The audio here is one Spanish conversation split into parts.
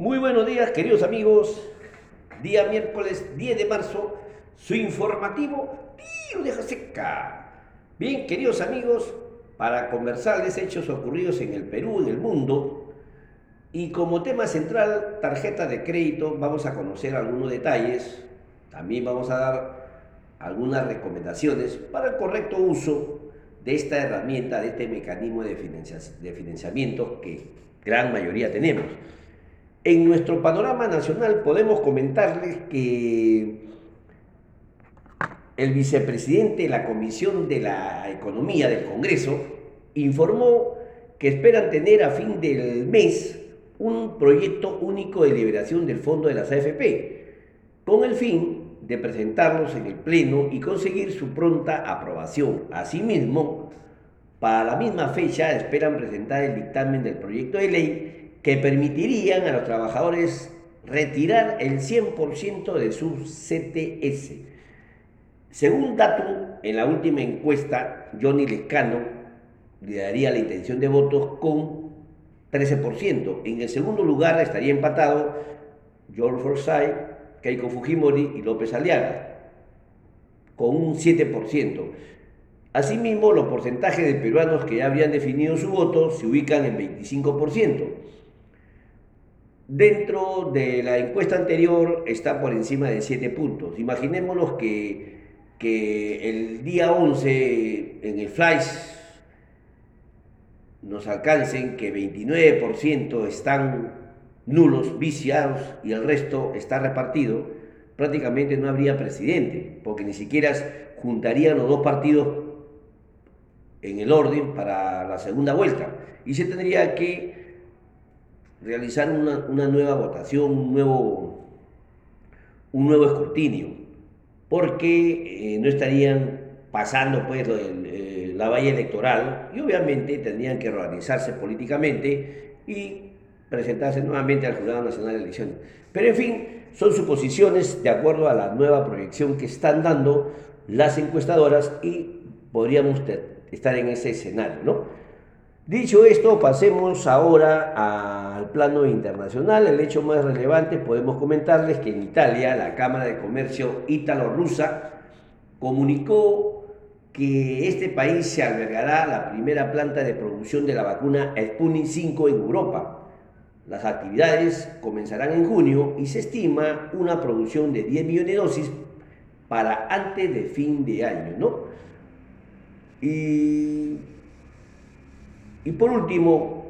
Muy buenos días, queridos amigos. Día miércoles 10 de marzo, su informativo Tío de Seca. Bien, queridos amigos, para conversarles hechos ocurridos en el Perú, en el mundo, y como tema central, tarjeta de crédito, vamos a conocer algunos detalles. También vamos a dar algunas recomendaciones para el correcto uso de esta herramienta, de este mecanismo de financiamiento que gran mayoría tenemos. En nuestro panorama nacional podemos comentarles que el vicepresidente de la Comisión de la Economía del Congreso informó que esperan tener a fin del mes un proyecto único de liberación del fondo de las AFP, con el fin de presentarlos en el Pleno y conseguir su pronta aprobación. Asimismo, para la misma fecha esperan presentar el dictamen del proyecto de ley que permitirían a los trabajadores retirar el 100% de su CTS. Según dato, en la última encuesta, Johnny Lescano le daría la intención de votos con 13%. En el segundo lugar estaría empatado George Forsyth, Keiko Fujimori y López Aliaga, con un 7%. Asimismo, los porcentajes de peruanos que ya habían definido su voto se ubican en 25%. Dentro de la encuesta anterior está por encima de 7 puntos. Imaginémonos que, que el día 11 en el flash nos alcancen que 29% están nulos, viciados y el resto está repartido, prácticamente no habría presidente, porque ni siquiera juntarían los dos partidos en el orden para la segunda vuelta. Y se tendría que realizar una, nueva votación, un nuevo, un nuevo escrutinio, porque eh, no estarían pasando pues eh, la valla electoral y obviamente tendrían que organizarse políticamente y presentarse nuevamente al Jurado Nacional de Elecciones. Pero en fin, son suposiciones de acuerdo a la nueva proyección que están dando las encuestadoras y podríamos estar en ese escenario, ¿no? Dicho esto, pasemos ahora al plano internacional. El hecho más relevante podemos comentarles que en Italia la Cámara de Comercio ítalo-rusa comunicó que este país se albergará la primera planta de producción de la vacuna Sputnik 5 en Europa. Las actividades comenzarán en junio y se estima una producción de 10 millones de dosis para antes de fin de año, ¿no? Y y por último,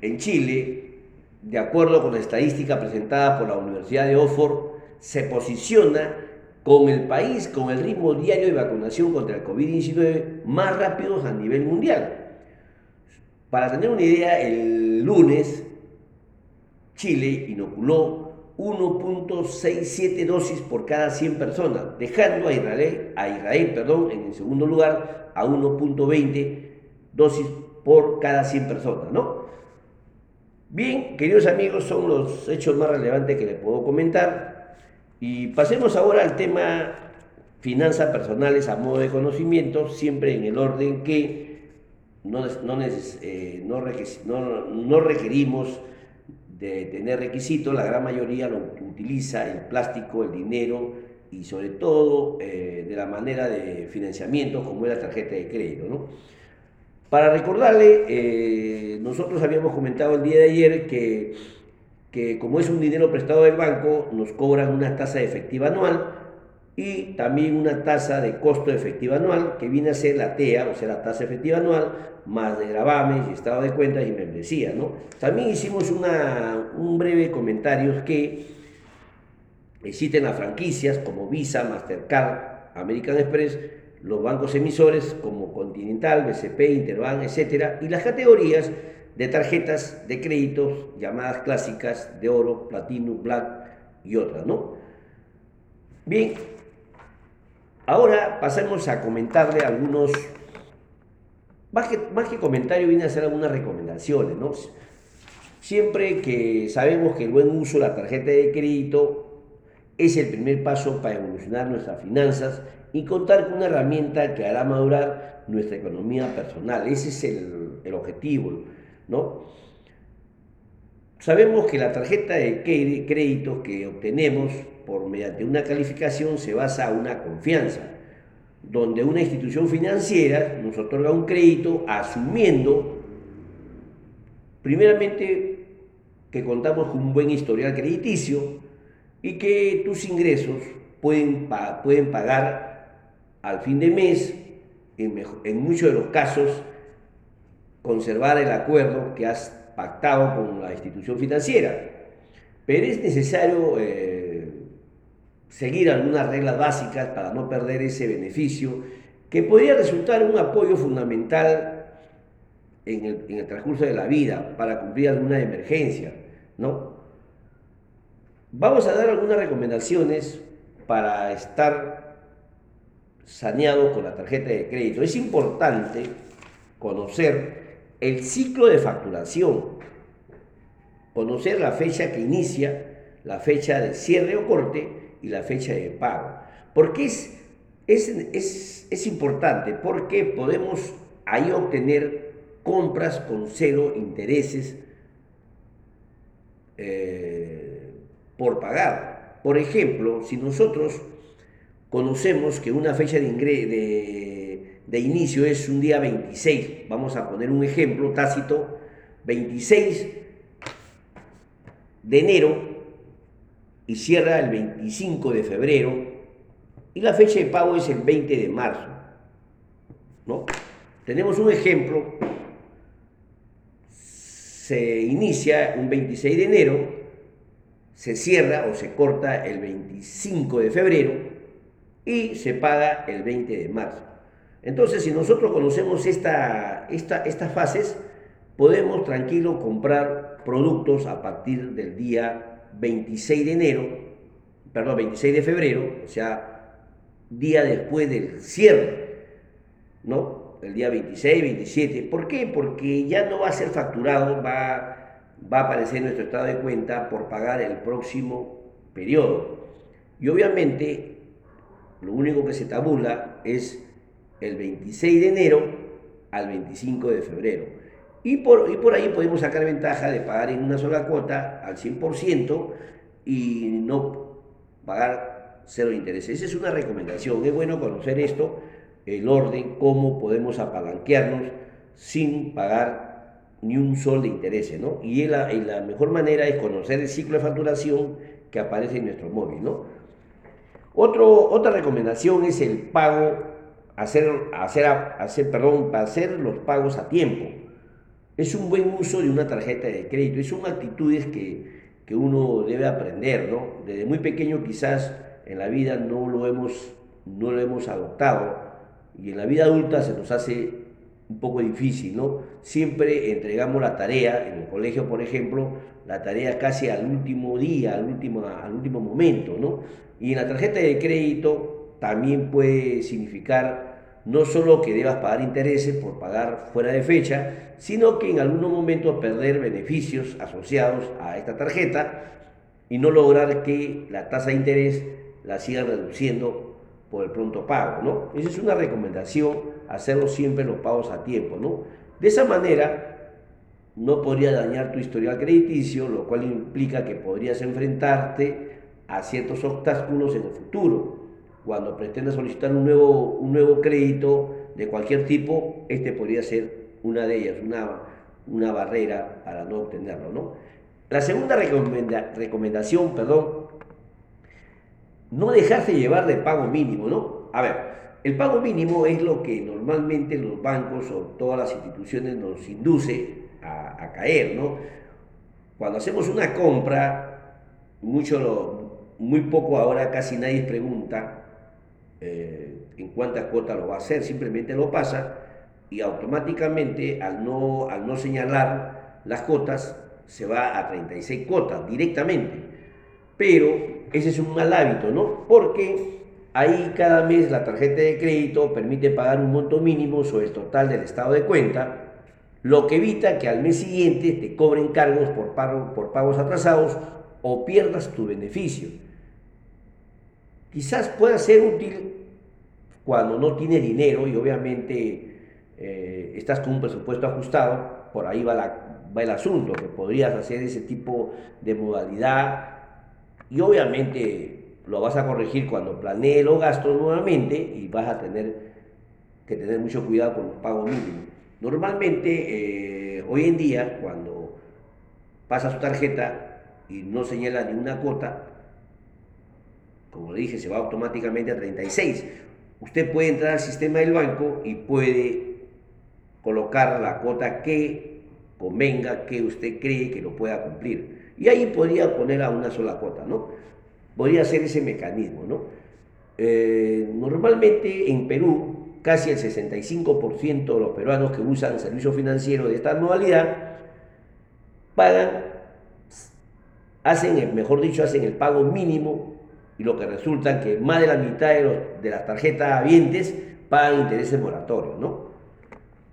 en Chile, de acuerdo con la estadística presentada por la Universidad de Oxford, se posiciona con el país con el ritmo diario de vacunación contra el COVID-19 más rápido a nivel mundial. Para tener una idea, el lunes Chile inoculó 1.67 dosis por cada 100 personas, dejando a Israel, a Israel perdón, en el segundo lugar a 1.20 dosis por cada 100 personas, ¿no? Bien, queridos amigos, son los hechos más relevantes que les puedo comentar. Y pasemos ahora al tema finanzas personales a modo de conocimiento, siempre en el orden que no, no, eh, no, requerimos de tener requisitos, la gran mayoría lo utiliza el plástico, el dinero y sobre todo eh, de la manera de financiamiento como es la tarjeta de crédito. ¿no? Para recordarle, eh, nosotros habíamos comentado el día de ayer que, que como es un dinero prestado del banco, nos cobran una tasa efectiva anual y también una tasa de costo efectiva anual que viene a ser la TEA, o sea, la tasa efectiva anual, más de gravames y estado de cuentas y membresía. ¿no? También hicimos una, un breve comentario que existen las franquicias como Visa, Mastercard, American Express, los bancos emisores como Continental, BCP, Interbank, etc. Y las categorías de tarjetas de créditos llamadas clásicas de oro, platino, black y otras, ¿no? Bien, ahora pasemos a comentarle algunos, más que, más que comentario viene a hacer algunas recomendaciones, ¿no? Siempre que sabemos que el buen uso de la tarjeta de crédito es el primer paso para evolucionar nuestras finanzas y contar con una herramienta que hará madurar nuestra economía personal. Ese es el, objetivo, ¿no? Sabemos que la tarjeta de crédito que obtenemos por mediante una calificación se basa en una confianza, donde una institución financiera nos otorga un crédito asumiendo, primeramente, que contamos con un buen historial crediticio y que tus ingresos pueden, pueden pagar al fin de mes, en, en muchos de los casos, conservar el acuerdo que has pactado con la institución financiera. Pero es necesario eh, seguir algunas reglas básicas para no perder ese beneficio que podría resultar un apoyo fundamental en el, transcurso de la vida para cumplir alguna emergencia, ¿no? Vamos a dar algunas recomendaciones para estar saneado con la tarjeta de crédito. Es importante conocer el ciclo de facturación, conocer la fecha que inicia, la fecha de cierre o corte y la fecha de pago. ¿Por qué es, es, es, importante? Porque podemos ahí obtener compras con cero intereses eh, por pagar. Por ejemplo, si nosotros conocemos que una fecha de, de de inicio es un día 26. Vamos a poner un ejemplo tácito. 26 de enero y cierra el 25 de febrero y la fecha de pago es el 20 de marzo. ¿no? Tenemos un ejemplo. Se inicia un 26 de enero, se cierra o se corta el 25 de febrero y se paga el 20 de marzo. Entonces, si nosotros conocemos esta, estas fases, podemos tranquilo comprar productos a partir del día 26 de enero, perdón, 26 de febrero, o sea, día después del cierre, ¿no? El día 26, 27. ¿Por qué? Porque ya no va a ser facturado, va, va a aparecer en nuestro estado de cuenta por pagar el próximo periodo. Y obviamente, lo único que se tabula es el 26 de enero al 25 de febrero. Y por, y por ahí podemos sacar ventaja de pagar en una sola cuota al 100% y no pagar cero intereses. Esa es una recomendación. Es bueno conocer esto, el orden, cómo podemos apalanquearnos sin pagar ni un sol de intereses, ¿no? Y la, mejor manera es conocer el ciclo de facturación que aparece en nuestro móvil, ¿no? Otra recomendación es el pago hacer, hacer, hacer, perdón, hacer los pagos a tiempo. Es un buen uso de una tarjeta de crédito y son actitudes que, que uno debe aprender, ¿no? Desde muy pequeño quizás en la vida no lo hemos, no lo hemos adoptado y en la vida adulta se nos hace un poco difícil, ¿no? Siempre entregamos la tarea, en el colegio, por ejemplo, la tarea casi al último día, al último, al último momento, ¿no? Y en la tarjeta de crédito también puede significar no solo que debas pagar intereses por pagar fuera de fecha, sino que en algún momento perder beneficios asociados a esta tarjeta y no lograr que la tasa de interés la siga reduciendo por el pronto pago, ¿no? Esa es una recomendación, hacerlo siempre los pagos a tiempo, ¿no? De esa manera no podría dañar tu historial crediticio, lo cual implica que podrías enfrentarte a ciertos obstáculos en el futuro. Cuando pretenda solicitar un nuevo, un nuevo crédito de cualquier tipo, este podría ser una de ellas, una, una barrera para no obtenerlo. ¿no? La segunda recomendación, perdón, no dejarse llevar de pago mínimo. ¿no? A ver, el pago mínimo es lo que normalmente los bancos o todas las instituciones nos induce a, caer. ¿no? Cuando hacemos una compra, mucho muy poco ahora casi nadie pregunta eh, en cuántas cuotas lo va a hacer, simplemente lo pasa y automáticamente al no, al no señalar las cuotas se va a 36 cuotas directamente. Pero ese es un mal hábito, ¿no? Porque ahí cada mes la tarjeta de crédito permite pagar un monto mínimo sobre el total del estado de cuenta, lo que evita que al mes siguiente te cobren cargos por, pago, por pagos atrasados o pierdas tu beneficio. Quizás pueda ser útil cuando no tiene dinero y obviamente eh, estás con un presupuesto ajustado, por ahí va la, va el asunto, que podrías hacer ese tipo de modalidad y obviamente lo vas a corregir cuando planee los gastos nuevamente y vas a tener que tener mucho cuidado con los pagos mínimos. Normalmente, eh, hoy en día, cuando pasa su tarjeta y no señala ninguna cuota, como le dije, se va automáticamente a 36. Usted puede entrar al sistema del banco y puede colocar la cuota que convenga, que usted cree que lo pueda cumplir. Y ahí podría poner a una sola cuota, ¿no? Podría ser ese mecanismo, ¿no? Eh, normalmente en Perú, casi el 65% de los peruanos que usan servicios financieros de esta modalidad pagan, hacen, mejor dicho, hacen el pago mínimo y lo que resulta que más de la mitad de, las tarjetas habientes pagan intereses moratorios, ¿no?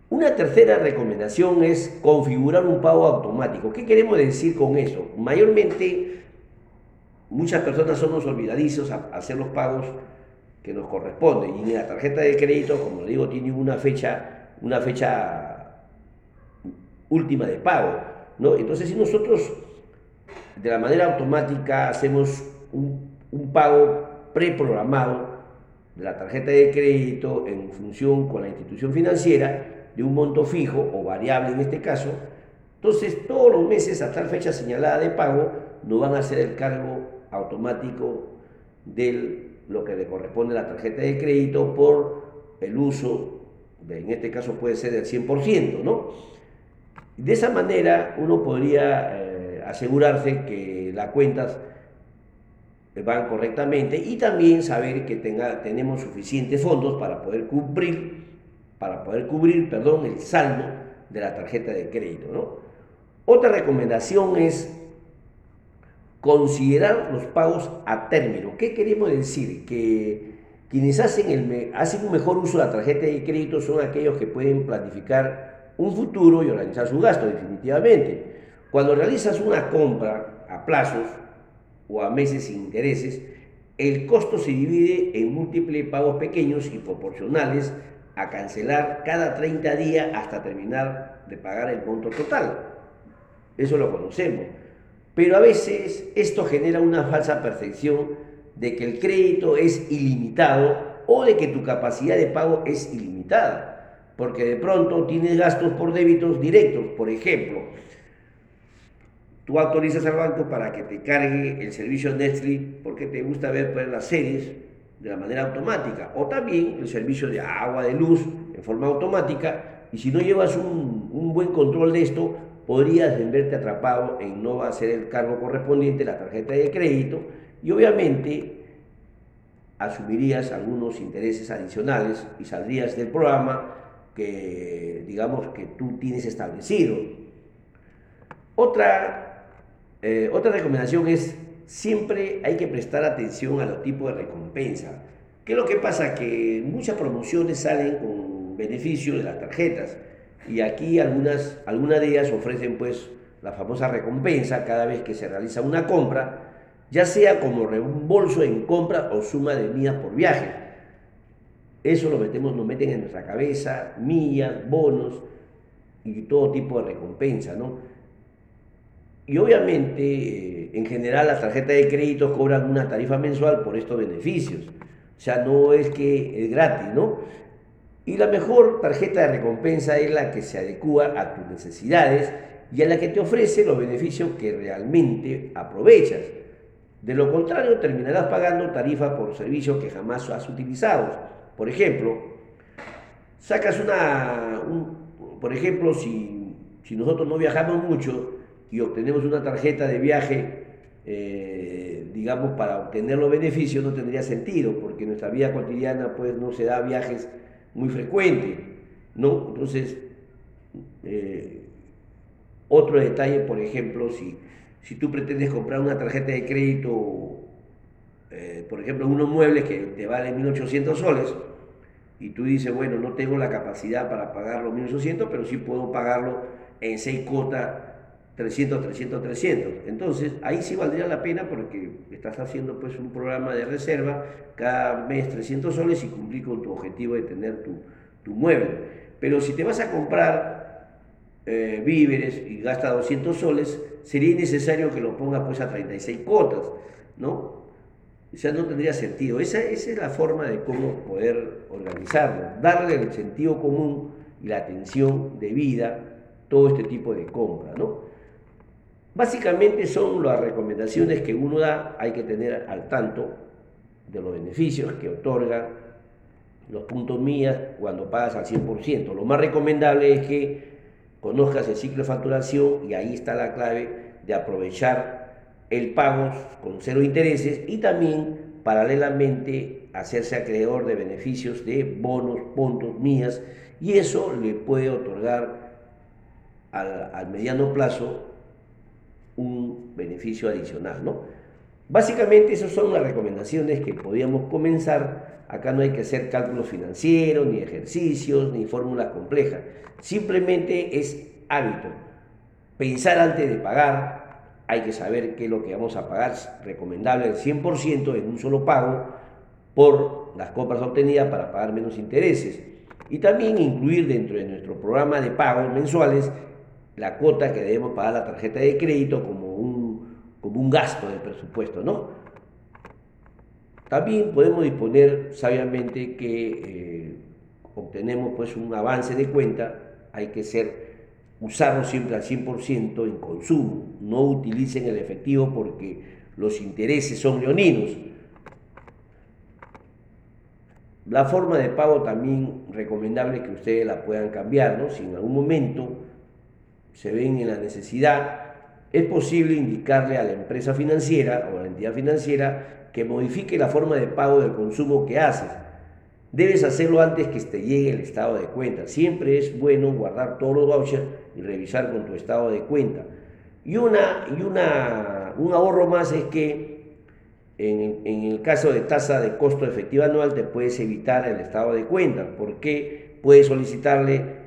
Una tercera recomendación es configurar un pago automático. ¿Qué queremos decir con eso? Mayormente, muchas personas somos olvidadizos a hacer los pagos que nos corresponden. Y la tarjeta de crédito, como digo, tiene una fecha, una fecha última de pago. ¿no? Entonces, si nosotros de la manera automática hacemos un un pago preprogramado de la tarjeta de crédito en función con la institución financiera de un monto fijo o variable en este caso, entonces todos los meses hasta la fecha señalada de pago no van a hacer el cargo automático de lo que le corresponde a la tarjeta de crédito por el uso, en este caso puede ser del 100%, ¿no? De esa manera uno podría eh, asegurarse que las cuentas van correctamente y también saber que tenga, tenemos suficientes fondos para poder cumplir, para poder cubrir, perdón, el saldo de la tarjeta de crédito. Otra recomendación es considerar los pagos a término. ¿Qué queremos decir? Que quienes hacen, el, hacen un mejor uso de la tarjeta de crédito son aquellos que pueden planificar un futuro y organizar su gasto definitivamente. Cuando realizas una compra a plazos, o a meses sin intereses, el costo se divide en múltiples pagos pequeños y proporcionales a cancelar cada 30 días hasta terminar de pagar el monto total. Eso lo conocemos. Pero a veces esto genera una falsa percepción de que el crédito es ilimitado o de que tu capacidad de pago es ilimitada, porque de pronto tienes gastos por débitos directos, por ejemplo, Tú autorizas al banco para que te cargue el servicio Netflix porque te gusta ver pues, las series de la manera automática. O también el servicio de agua, de luz, en forma automática. Y si no llevas un, un buen control de esto, podrías verte atrapado en no hacer el cargo correspondiente, la tarjeta de crédito. Y obviamente asumirías algunos intereses adicionales y saldrías del programa que digamos que tú tienes establecido. Otra eh, otra recomendación es siempre hay que prestar atención a los tipos de recompensa. ¿Qué es lo que pasa? Que muchas promociones salen con beneficio de las tarjetas y aquí algunas, algunas de ellas ofrecen pues la famosa recompensa cada vez que se realiza una compra, ya sea como reembolso en compra o suma de millas por viaje. Eso lo metemos, nos meten en nuestra cabeza, millas, bonos y todo tipo de recompensa, ¿no? Y obviamente, eh, en general, las tarjetas de crédito cobran una tarifa mensual por estos beneficios. O sea, no es que es gratis, ¿no? Y la mejor tarjeta de recompensa es la que se adecua a tus necesidades y a la que te ofrece los beneficios que realmente aprovechas. De lo contrario, terminarás pagando tarifa por servicios que jamás has utilizado. Por ejemplo, sacas una, por ejemplo, si, si nosotros no viajamos mucho, y obtenemos una tarjeta de viaje, eh, digamos, para obtener los beneficios, no tendría sentido, porque nuestra vida cotidiana pues no se da viajes muy frecuentes, ¿no? Entonces, eh, otro detalle, por ejemplo, si, si tú pretendes comprar una tarjeta de crédito, eh, por ejemplo, unos muebles que te valen 1.800 soles, y tú dices, bueno, no tengo la capacidad para pagar los 1.800, pero sí puedo pagarlo en seis cuotas 300, 300, 300. Entonces, ahí sí valdría la pena porque estás haciendo pues un programa de reserva cada mes 300 soles y cumplir con tu objetivo de tener tu, tu mueble. Pero si te vas a comprar eh, víveres y gasta 200 soles, sería necesario que lo ponga pues a 36 cotas, ¿no? O sea, no tendría sentido. Esa, esa es la forma de cómo poder organizarlo, darle el sentido común y la atención debida todo este tipo de compra, ¿no? Básicamente son las recomendaciones que uno da, hay que tener al tanto de los beneficios que otorga los puntos mías cuando pagas al 100%. Lo más recomendable es que conozcas el ciclo de facturación y ahí está la clave de aprovechar el pago con cero intereses y también paralelamente hacerse acreedor de beneficios de bonos, puntos mías y eso le puede otorgar al, mediano plazo beneficio adicional, ¿no? Básicamente esas son las recomendaciones que podíamos comenzar. Acá no hay que hacer cálculos financieros, ni ejercicios, ni fórmulas complejas. Simplemente es hábito. Pensar antes de pagar, hay que saber qué es lo que vamos a pagar, recomendable el 100% en un solo pago por las compras obtenidas para pagar menos intereses. Y también incluir dentro de nuestro programa de pagos mensuales la cuota que debemos pagar la tarjeta de crédito como un gasto del presupuesto, ¿no? También podemos disponer sabiamente que eh, obtenemos pues un avance de cuenta, hay que ser, usarlo siempre al 100% en consumo, no utilicen el efectivo porque los intereses son leoninos. La forma de pago también recomendable que ustedes la puedan cambiar, ¿no? Si en algún momento se ven en la necesidad, es posible indicarle a la empresa financiera o a la entidad financiera que modifique la forma de pago del consumo que haces. Debes hacerlo antes que te llegue el estado de cuenta. Siempre es bueno guardar todos los vouchers y revisar con tu estado de cuenta. Y, una, y una, un ahorro más es que en, el caso de tasa de costo efectiva anual te puedes evitar el estado de cuenta porque puedes solicitarle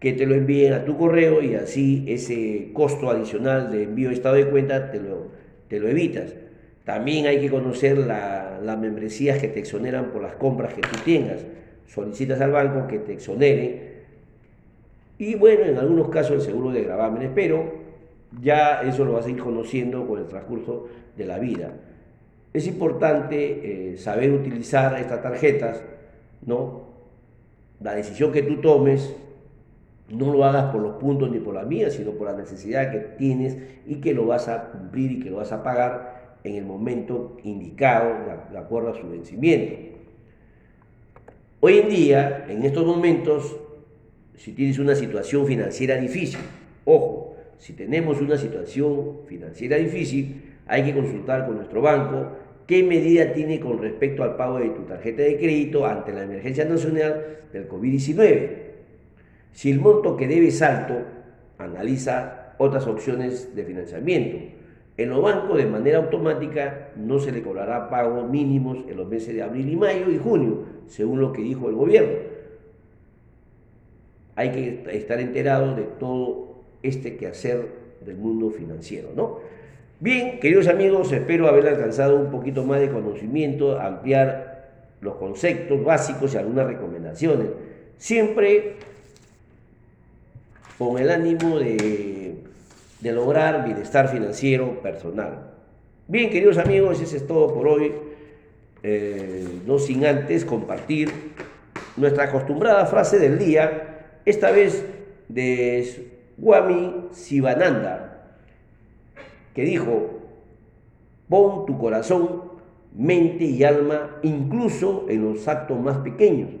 que te lo envíen a tu correo y así ese costo adicional de envío de estado de cuenta te lo, te lo evitas. También hay que conocer las membresías que te exoneran por las compras que tú tengas. Solicitas al banco que te exonere. Y bueno, en algunos casos el seguro de gravámenes, pero ya eso lo vas a ir conociendo con el transcurso de la vida. Es importante eh, saber utilizar estas tarjetas, ¿no? La decisión que tú tomes no lo hagas por los puntos ni por la mía, sino por la necesidad que tienes y que lo vas a cumplir y que lo vas a pagar en el momento indicado, de acuerdo a su vencimiento. Hoy en día, en estos momentos, si tienes una situación financiera difícil, ojo, si tenemos una situación financiera difícil, hay que consultar con nuestro banco qué medida tiene con respecto al pago de tu tarjeta de crédito ante la emergencia nacional del COVID-19 si el monto que debe es alto, analiza otras opciones de financiamiento. En los bancos, de manera automática, no se le cobrará pagos mínimos en los meses de abril y mayo y junio, según lo que dijo el gobierno. Hay que estar enterados de todo este quehacer del mundo financiero, ¿no? Bien, queridos amigos, espero haber alcanzado un poquito más de conocimiento, ampliar los conceptos básicos y algunas recomendaciones. Siempre con el ánimo de, lograr bienestar financiero personal. Bien, queridos amigos, eso es todo por hoy. Eh, no sin antes compartir nuestra acostumbrada frase del día, esta vez de Swami Sivananda, que dijo, pon tu corazón, mente y alma incluso en los actos más pequeños.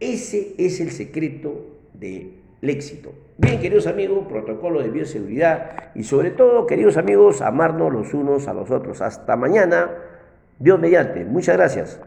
Ese es el secreto del éxito. Bien, queridos amigos, protocolo de bioseguridad y sobre todo, queridos amigos, amarnos los unos a los otros. Hasta mañana, Dios mediante. Muchas gracias.